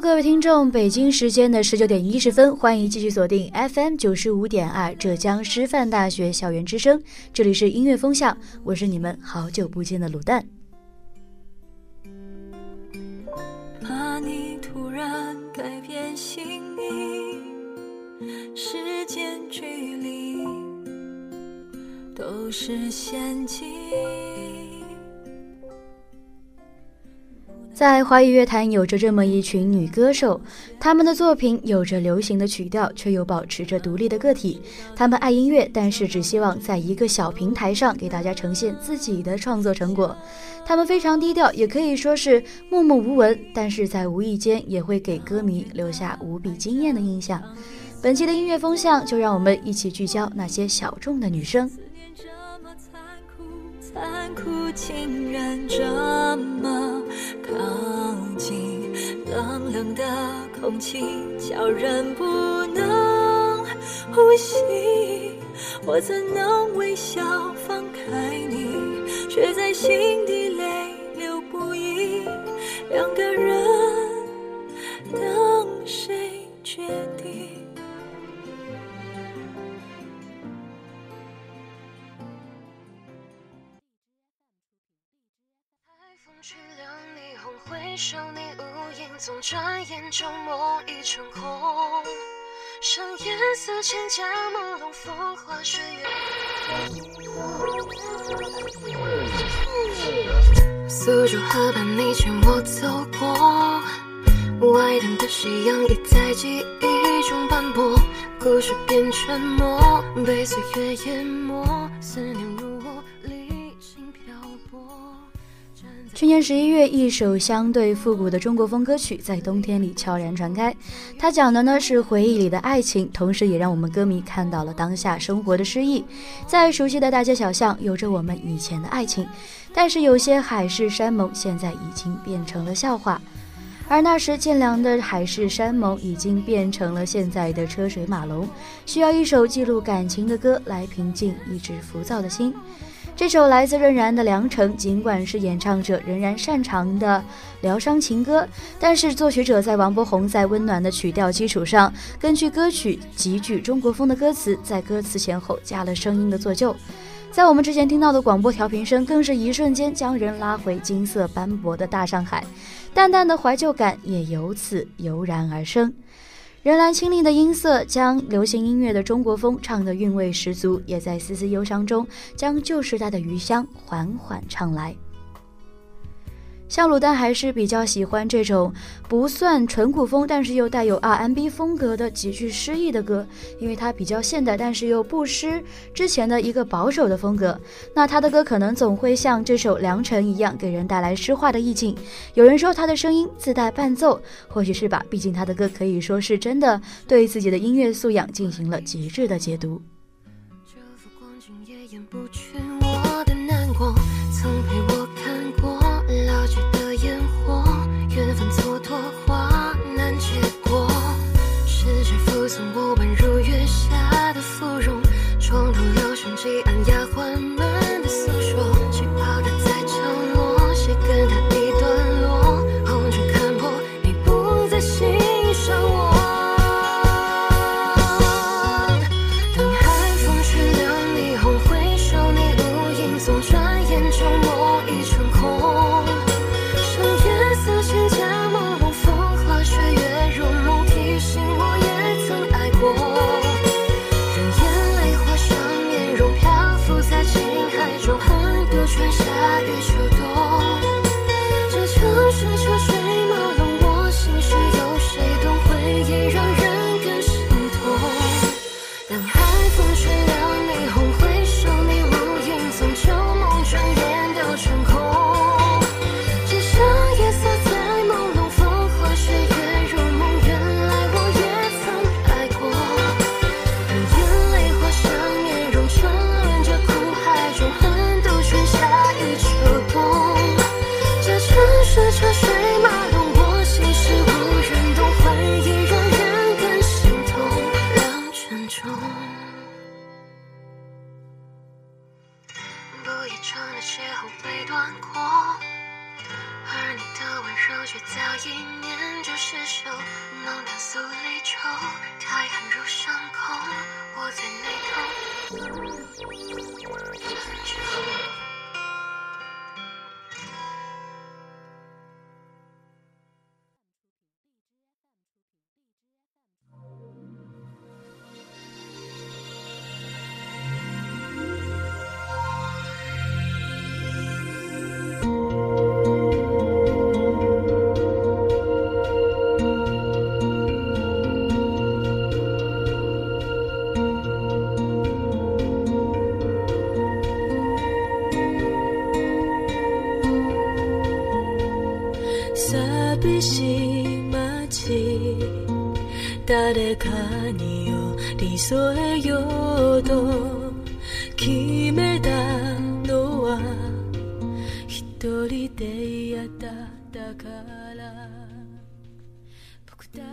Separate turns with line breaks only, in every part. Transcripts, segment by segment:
各位听众，北京时间的十九点一十分，欢迎继续锁定 FM 九十五点二浙江师范大学校园之声，这里是音乐风向，我是你们好久不见的卤蛋。华语乐坛有着这么一群女歌手，她们的作品有着流行的曲调，却又保持着独立的个体。她们爱音乐，但是只希望在一个小平台上给大家呈现自己的创作成果。她们非常低调，也可以说是默默无闻，但是在无意间也会给歌迷留下无比惊艳的印象。本期的音乐风向，就让我们一起聚焦那些小众的女生。
残酷竟然这么靠近，冷冷的空气叫人不能呼吸。我怎能微笑放开你，却在心底泪流不已。两个人等谁决定？
虹回首你无影踪，转眼就梦已成空。上颜色千家朦胧，风花雪月。苏州河畔，你牵我走过，外滩的夕阳已在记忆中斑驳，故事变沉默，被岁月淹没，思念如。
去年十一月，一首相对复古的中国风歌曲在冬天里悄然传开。它讲的呢是回忆里的爱情，同时也让我们歌迷看到了当下生活的诗意。在熟悉的大街小巷，有着我们以前的爱情，但是有些海誓山盟现在已经变成了笑话。而那时渐凉的海誓山盟，已经变成了现在的车水马龙。需要一首记录感情的歌来平静一直浮躁的心。这首来自任然的《良辰》，尽管是演唱者仍然擅长的疗伤情歌，但是作曲者在王柏宏在温暖的曲调基础上，根据歌曲极具中国风的歌词，在歌词前后加了声音的做旧。在我们之前听到的广播调频声，更是一瞬间将人拉回金色斑驳的大上海，淡淡的怀旧感也由此油然而生。仍然清丽的音色，将流行音乐的中国风唱得韵味十足，也在丝丝忧伤中，将旧时代的余香缓缓唱来。像鲁丹还是比较喜欢这种不算纯古风，但是又带有 R&B 风格的极具诗意的歌，因为它比较现代，但是又不失之前的一个保守的风格。那他的歌可能总会像这首《良辰》一样，给人带来诗化的意境。有人说他的声音自带伴奏，或许是吧，毕竟他的歌可以说是真的对自己的音乐素养进行了极致的解读。
这幅光景也掩不去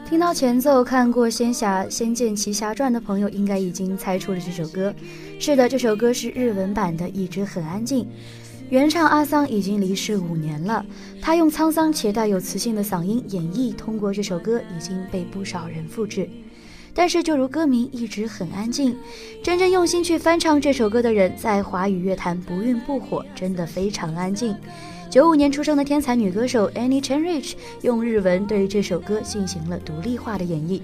听到前奏，看过《仙侠仙剑奇侠传》的朋友应该已经猜出了这首歌。是的，这首歌是日文版的《一直很安静》。原唱阿桑已经离世五年了，他用沧桑且带有磁性的嗓音演绎，通过这首歌已经被不少人复制。但是，就如歌名一直很安静，真正用心去翻唱这首歌的人，在华语乐坛不愠不火，真的非常安静。九五年出生的天才女歌手 Annie Chenrich 用日文对这首歌进行了独立化的演绎。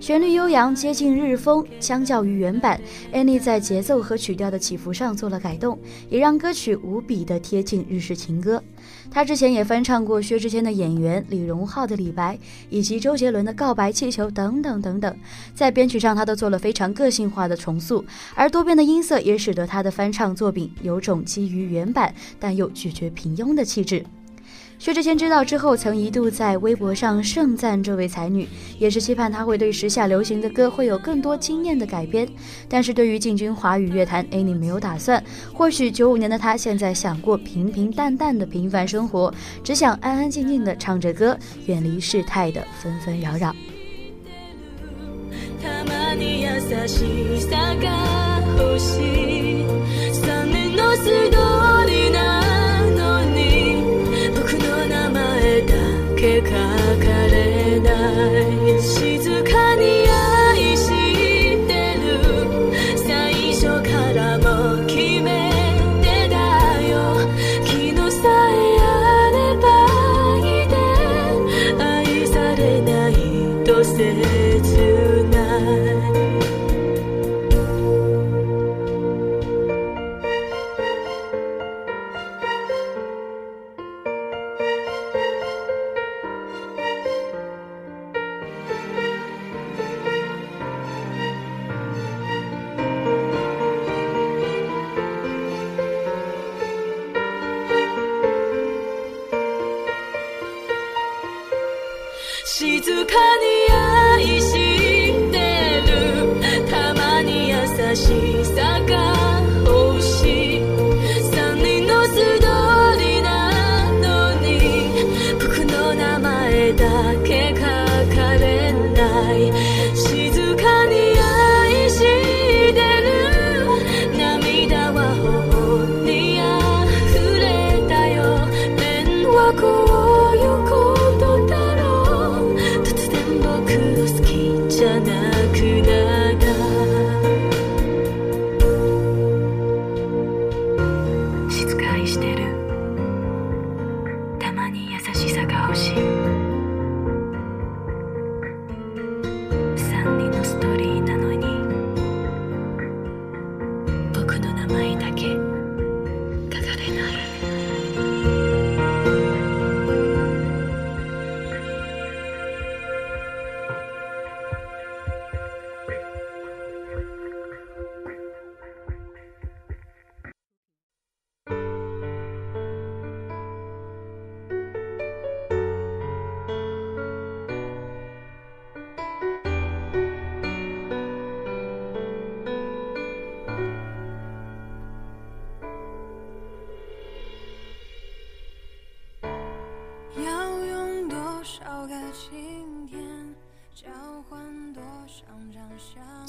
旋律悠扬，接近日风。相较于原版，Annie 在节奏和曲调的起伏上做了改动，也让歌曲无比的贴近日式情歌。他之前也翻唱过薛之谦的《演员》、李荣浩的《李白》，以及周杰伦的《告白气球》等等等等。在编曲上，他都做了非常个性化的重塑，而多变的音色也使得他的翻唱作品有种基于原版但又拒绝平庸的气质。薛之谦知道之后，曾一度在微博上盛赞这位才女，也是期盼她会对时下流行的歌会有更多惊艳的改编。但是对于进军华语乐坛，Annie 没有打算。或许九五年的她现在想过平平淡淡的平凡生活，只想安安静静的唱着歌，远离世态的纷纷扰扰。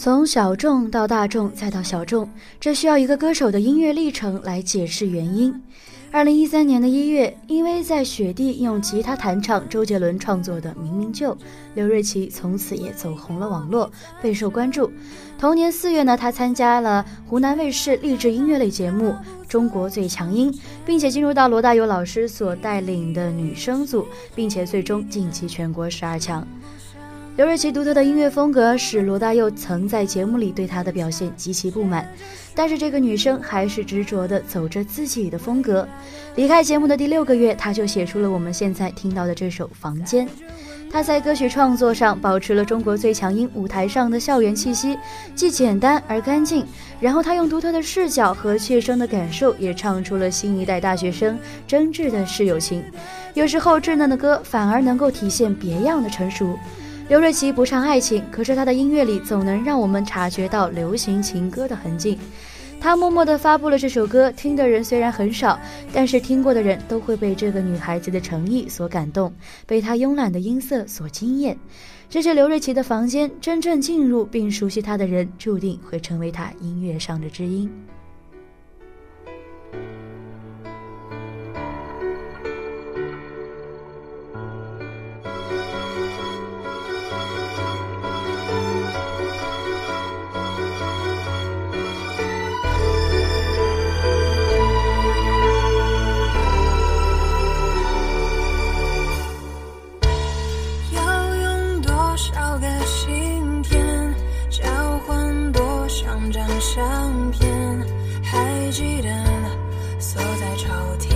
从小众到大众再到小众，这需要一个歌手的音乐历程来解释原因。二零一三年的一月，因为在雪地用吉他弹唱周杰伦创作的《明明就》，刘瑞琦从此也走红了网络，备受关注。同年四月呢，他参加了湖南卫视励志音乐类节目《中国最强音》，并且进入到罗大佑老师所带领的女生组，并且最终晋级全国十二强。刘瑞琦独特的音乐风格使罗大佑曾在节目里对他的表现极其不满，但是这个女生还是执着地走着自己的风格。离开节目的第六个月，她就写出了我们现在听到的这首《房间》。她在歌曲创作上保持了中国最强音舞台上的校园气息，既简单而干净。然后她用独特的视角和切身的感受，也唱出了新一代大学生真挚的室友情。有时候稚嫩的歌反而能够体现别样的成熟。刘瑞琦不唱爱情，可是他的音乐里总能让我们察觉到流行情歌的痕迹。他默默地发布了这首歌，听的人虽然很少，但是听过的人都会被这个女孩子的诚意所感动，被她慵懒的音色所惊艳。这是刘瑞琦的房间，真正进入并熟悉他的人，注定会成为他音乐上的知音。
秋天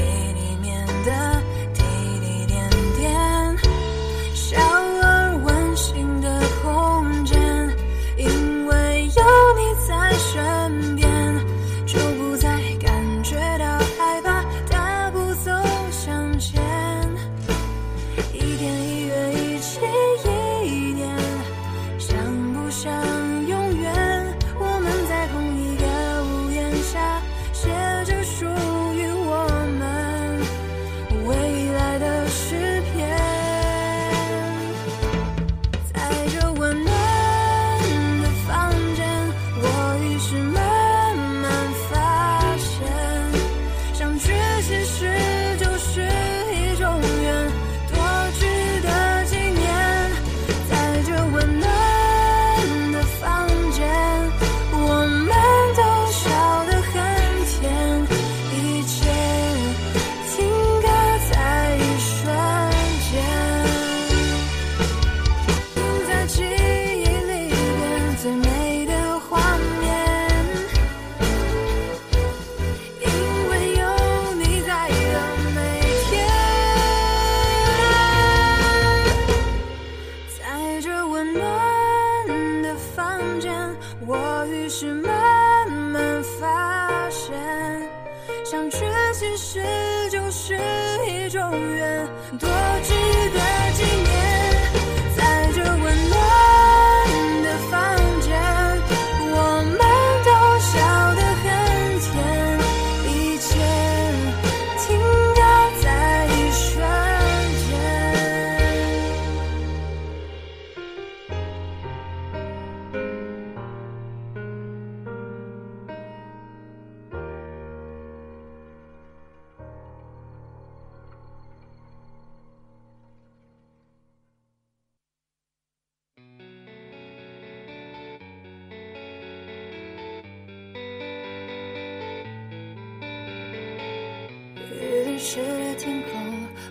湿的天空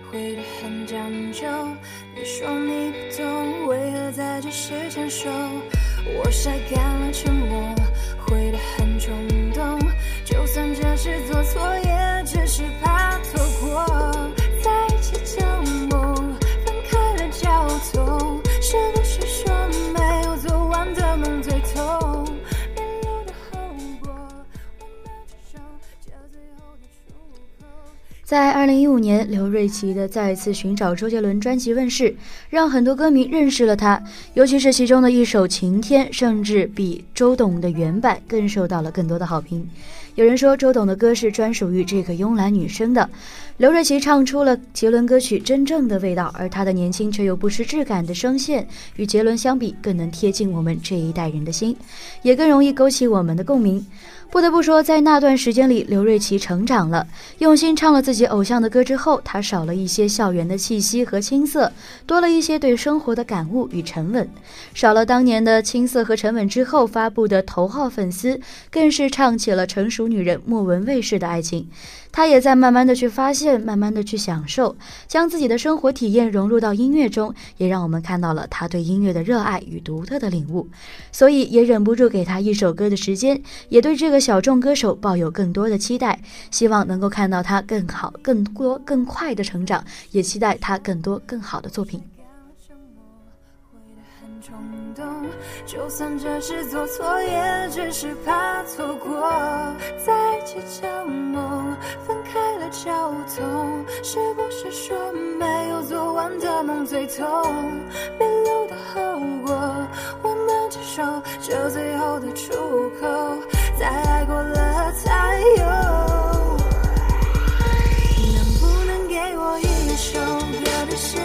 灰得很讲究，你说你不懂，为何在这时牵手？我晒干了沉默，在
二零一五年，刘瑞琦的《再次寻找周杰伦》专辑问世，让很多歌迷认识了他，尤其是其中的一首《晴天》，甚至比周董的原版更受到了更多的好评。有人说，周董的歌是专属于这个慵懒女生的，刘瑞琦唱出了杰伦歌曲真正的味道，而他的年轻却又不失质感的声线，与杰伦相比，更能贴近我们这一代人的心，也更容易勾起我们的共鸣。不得不说，在那段时间里，刘瑞琦成长了。用心唱了自己偶像的歌之后，他少了一些校园的气息和青涩，多了一些对生活的感悟与沉稳。少了当年的青涩和沉稳之后发布的头号粉丝，更是唱起了成熟女人莫文蔚式的爱情。他也在慢慢的去发现，慢慢的去享受，将自己的生活体验融入到音乐中，也让我们看到了他对音乐的热爱与独特的领悟。所以也忍不住给他一首歌的时间，也对这个小众歌手抱有更多的期待，希望能够看到他更好、更多、更快的成长，也期待他更多更好的作品。
冲动，就算这是做错，也只是怕错过。在一起交梦，分开了交通，是不是说没有做完的梦最痛？别留的后果，我能接受，这最后的出口，在爱过了才有。能不能给我一首歌的时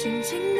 轻轻的。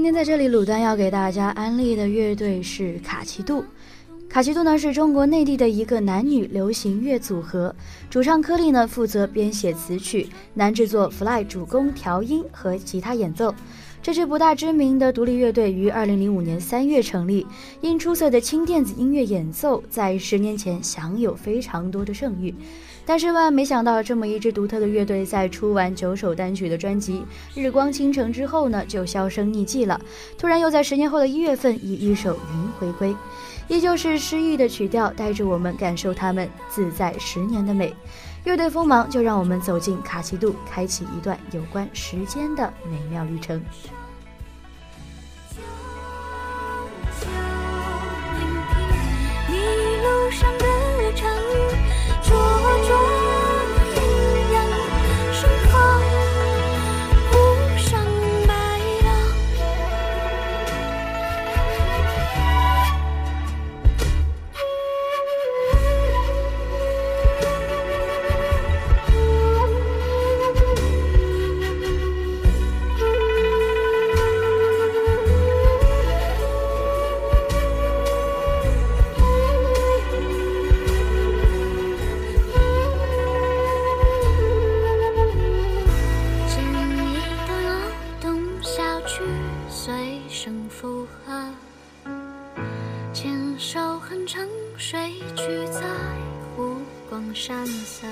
今天在这里，鲁丹要给大家安利的乐队是卡奇杜。卡奇杜呢是中国内地的一个男女流行乐组合，主唱柯利呢负责编写词曲，男制作 Fly 主攻调音和吉他演奏。这支不大知名的独立乐队于二零零五年三月成立，因出色的轻电子音乐演奏，在十年前享有非常多的盛誉。但是万万没想到，这么一支独特的乐队，在出完九首单曲的专辑《日光倾城》之后呢，就销声匿迹了。突然又在十年后的一月份，以一首《云》回归，依旧是诗意的曲调，带着我们感受他们自在十年的美。乐队锋芒，就让我们走进卡奇杜，开启一段有关时间的美妙旅程。
上的
手哼唱，睡去在湖光山色，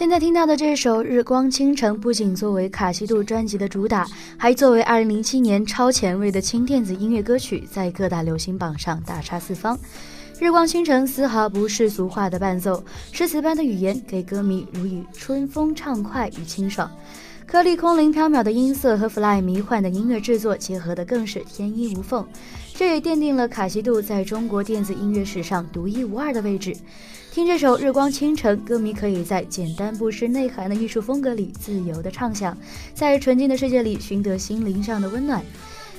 现在听到的这首《日光倾城》，不仅作为卡西度专辑的主打，还作为2007年超前卫的轻电子音乐歌曲，在各大流行榜上大杀四方。《日光倾城》丝毫不世俗化的伴奏，诗词般的语言给歌迷如与春风畅快与清爽。颗粒空灵飘渺的音色和 Fly 迷幻的音乐制作结合的更是天衣无缝，这也奠定了卡西度在中国电子音乐史上独一无二的位置。听这首《日光倾城》，歌迷可以在简单不失内涵的艺术风格里自由的畅想，在纯净的世界里寻得心灵上的温暖。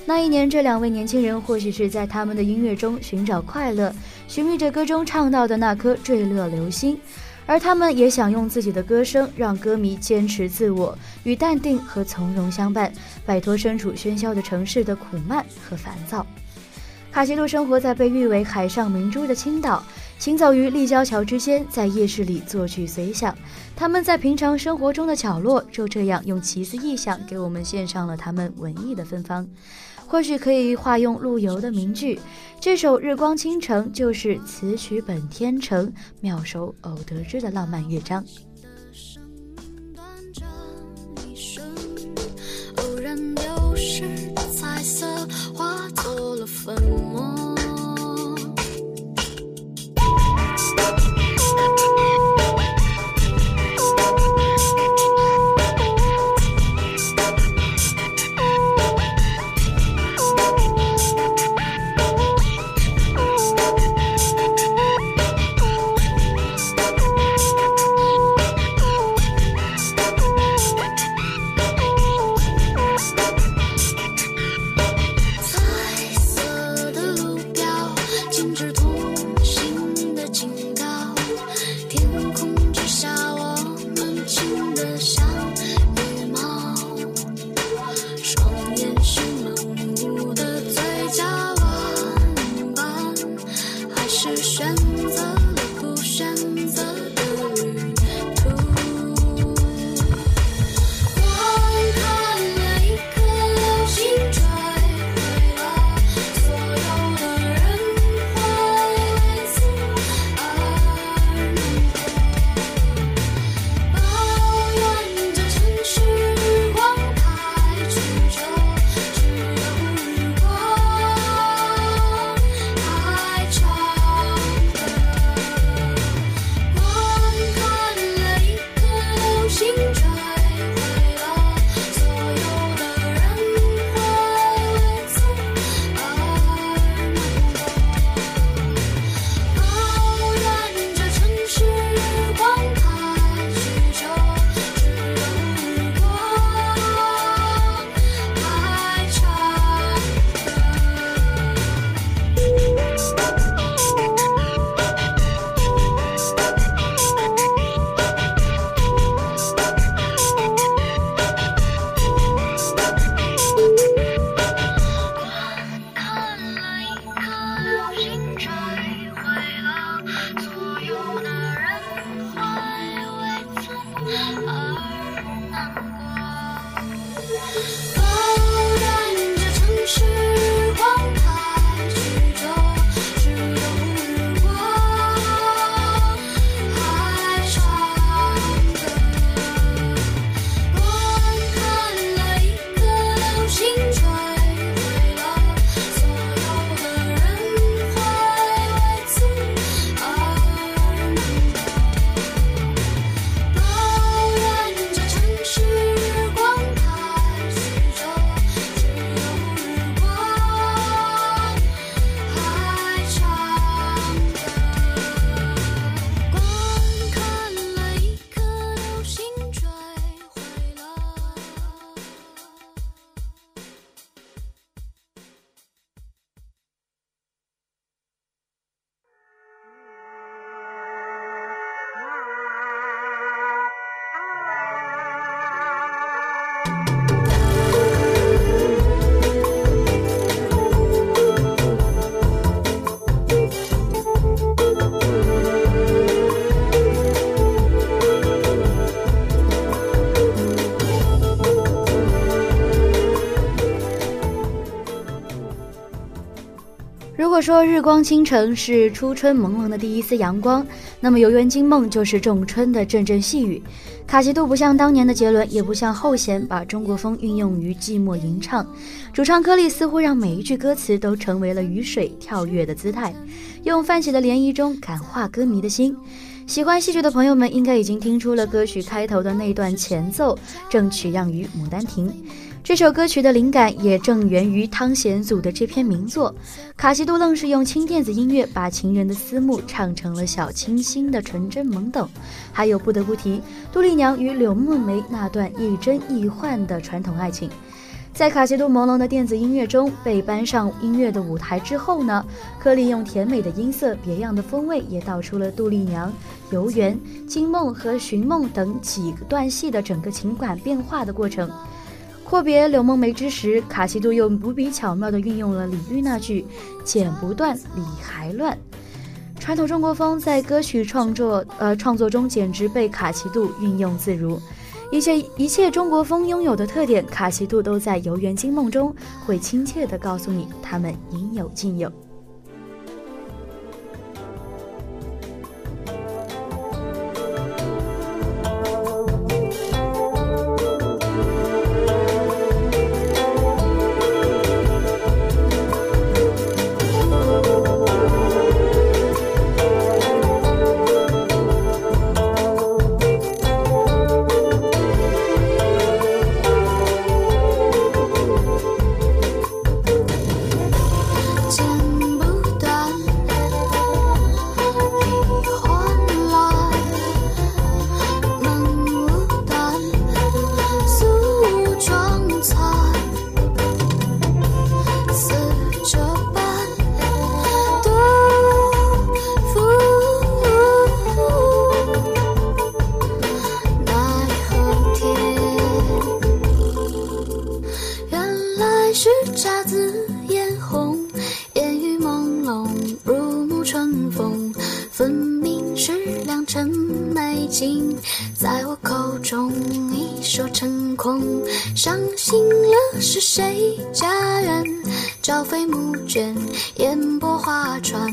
那一年，这两位年轻人或许是在他们的音乐中寻找快乐，寻觅着歌中唱到的那颗坠落流星，而他们也想用自己的歌声让歌迷坚持自我，与淡定和从容相伴，摆脱身处喧嚣的城市的苦闷和烦躁。卡西路生活在被誉为海上明珠的青岛。行走于立交桥之间，在夜市里作曲随想。他们在平常生活中的角落，就这样用奇思异想给我们献上了他们文艺的芬芳。或许可以化用陆游的名句：“这首《日光倾城》就是此曲本天成，妙手偶得之的浪漫乐章。”偶然丢失彩色，化作了粉末。Oh. 说日光倾城是初春朦胧的第一丝阳光，那么游园惊梦就是仲春的阵阵细雨。卡奇杜不像当年的杰伦，也不像后弦，把中国风运用于寂寞吟唱。主唱柯利似乎让每一句歌词都成为了雨水跳跃的姿态，用泛起的涟漪中感化歌迷的心。喜欢戏剧的朋友们应该已经听出了歌曲开头的那段前奏，正取样于《牡丹亭》。这首歌曲的灵感也正源于汤显祖的这篇名作。卡西杜愣是用轻电子音乐把情人的思慕唱成了小清新的纯真懵懂。还有不得不提杜丽娘与柳梦梅那段亦真亦幻的传统爱情。在卡西杜朦胧的电子音乐中被搬上音乐的舞台之后呢，柯利用甜美的音色、别样的风味，也道出了杜丽娘、游园、惊梦和寻梦等几段戏的整个情感变化的过程。阔别柳梦梅之时，卡西杜又无比巧妙地运用了李煜那句“剪不断，理还乱”。传统中国风在歌曲创作呃创作中简直被卡奇度运用自如，一切一切中国风拥有的特点，卡奇度都在《游园惊梦》中会亲切地告诉你，他们应有尽有。
谁家院朝飞暮卷烟波画船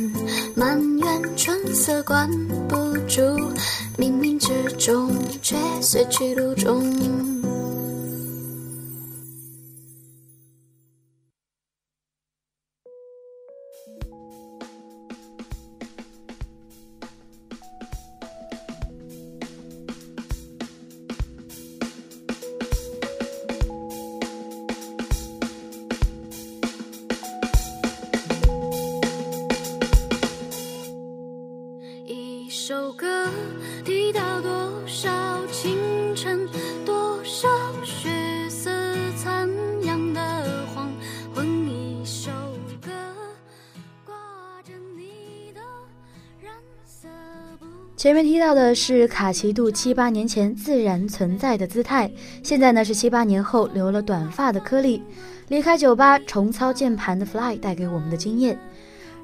满园春色关不住冥冥之中却随去路中
前面提到的是卡奇杜七八年前自然存在的姿态，现在呢是七八年后留了短发的颗粒，离开酒吧重操键盘的 Fly 带给我们的经验。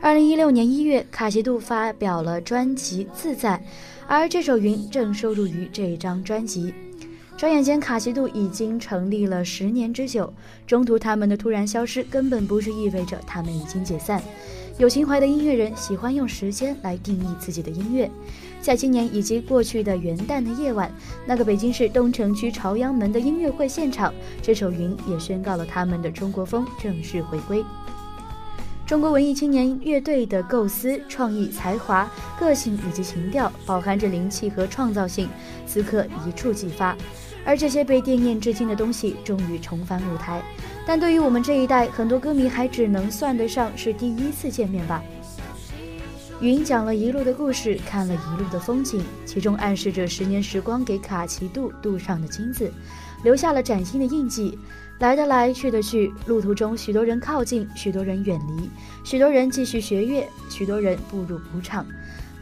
二零一六年一月，卡奇杜发表了专辑《自在》，而这首《云》正收录于这张专辑。转眼间，卡奇杜已经成立了十年之久，中途他们的突然消失，根本不是意味着他们已经解散。有情怀的音乐人喜欢用时间来定义自己的音乐。在今年以及过去的元旦的夜晚，那个北京市东城区朝阳门的音乐会现场，这首《云》也宣告了他们的中国风正式回归。中国文艺青年乐队的构思、创意、才华、个性以及情调，饱含着灵气和创造性，此刻一触即发。而这些被惦念至今的东西，终于重返舞台。但对于我们这一代，很多歌迷还只能算得上是第一次见面吧。云讲了一路的故事，看了一路的风景，其中暗示着十年时光给卡奇度镀上的金子，留下了崭新的印记。来的来，去的去，路途中许多人靠近，许多人远离，许多人继续学乐，许多人步入舞场。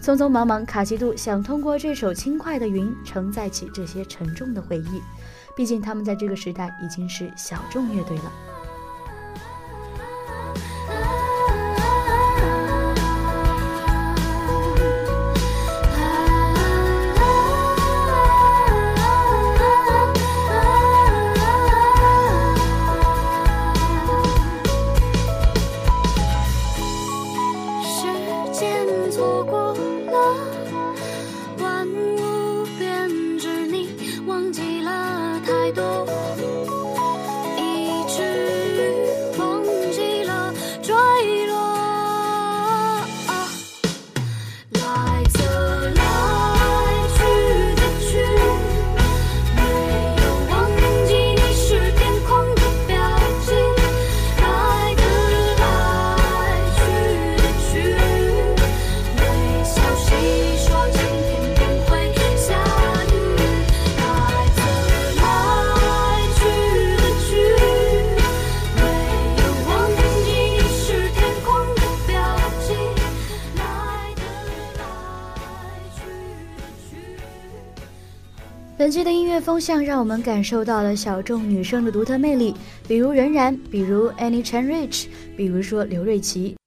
匆匆忙忙，卡奇杜想通过这首轻快的云，承载起这些沉重的回忆。毕竟他们在这个时代已经是小众乐队了。本期的音乐风向让我们感受到了小众女生的独特魅力，比如任然，比如 Annie Chan Rich，比如说刘瑞琦，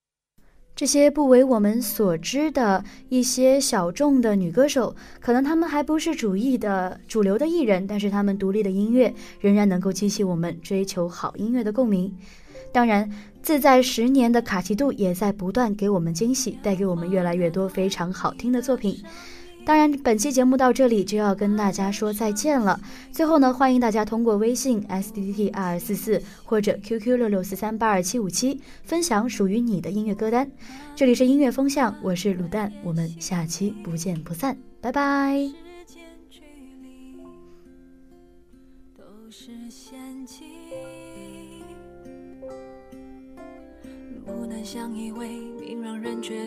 这些不为我们所知的一些小众的女歌手，可能她们还不是主义的主流的艺人，但是她们独立的音乐仍然能够激起我们追求好音乐的共鸣。当然，自在十年的卡奇度也在不断给我们惊喜，带给我们越来越多非常好听的作品。当然，本期节目到这里就要跟大家说再见了。最后呢，欢迎大家通过微信 s d t 二二四四或者 QQ 六六四三八二七五七分享属于你的音乐歌单。这里是音乐风向，我是卤蛋，我们下期不见不散，拜拜。不能相依为命，让人觉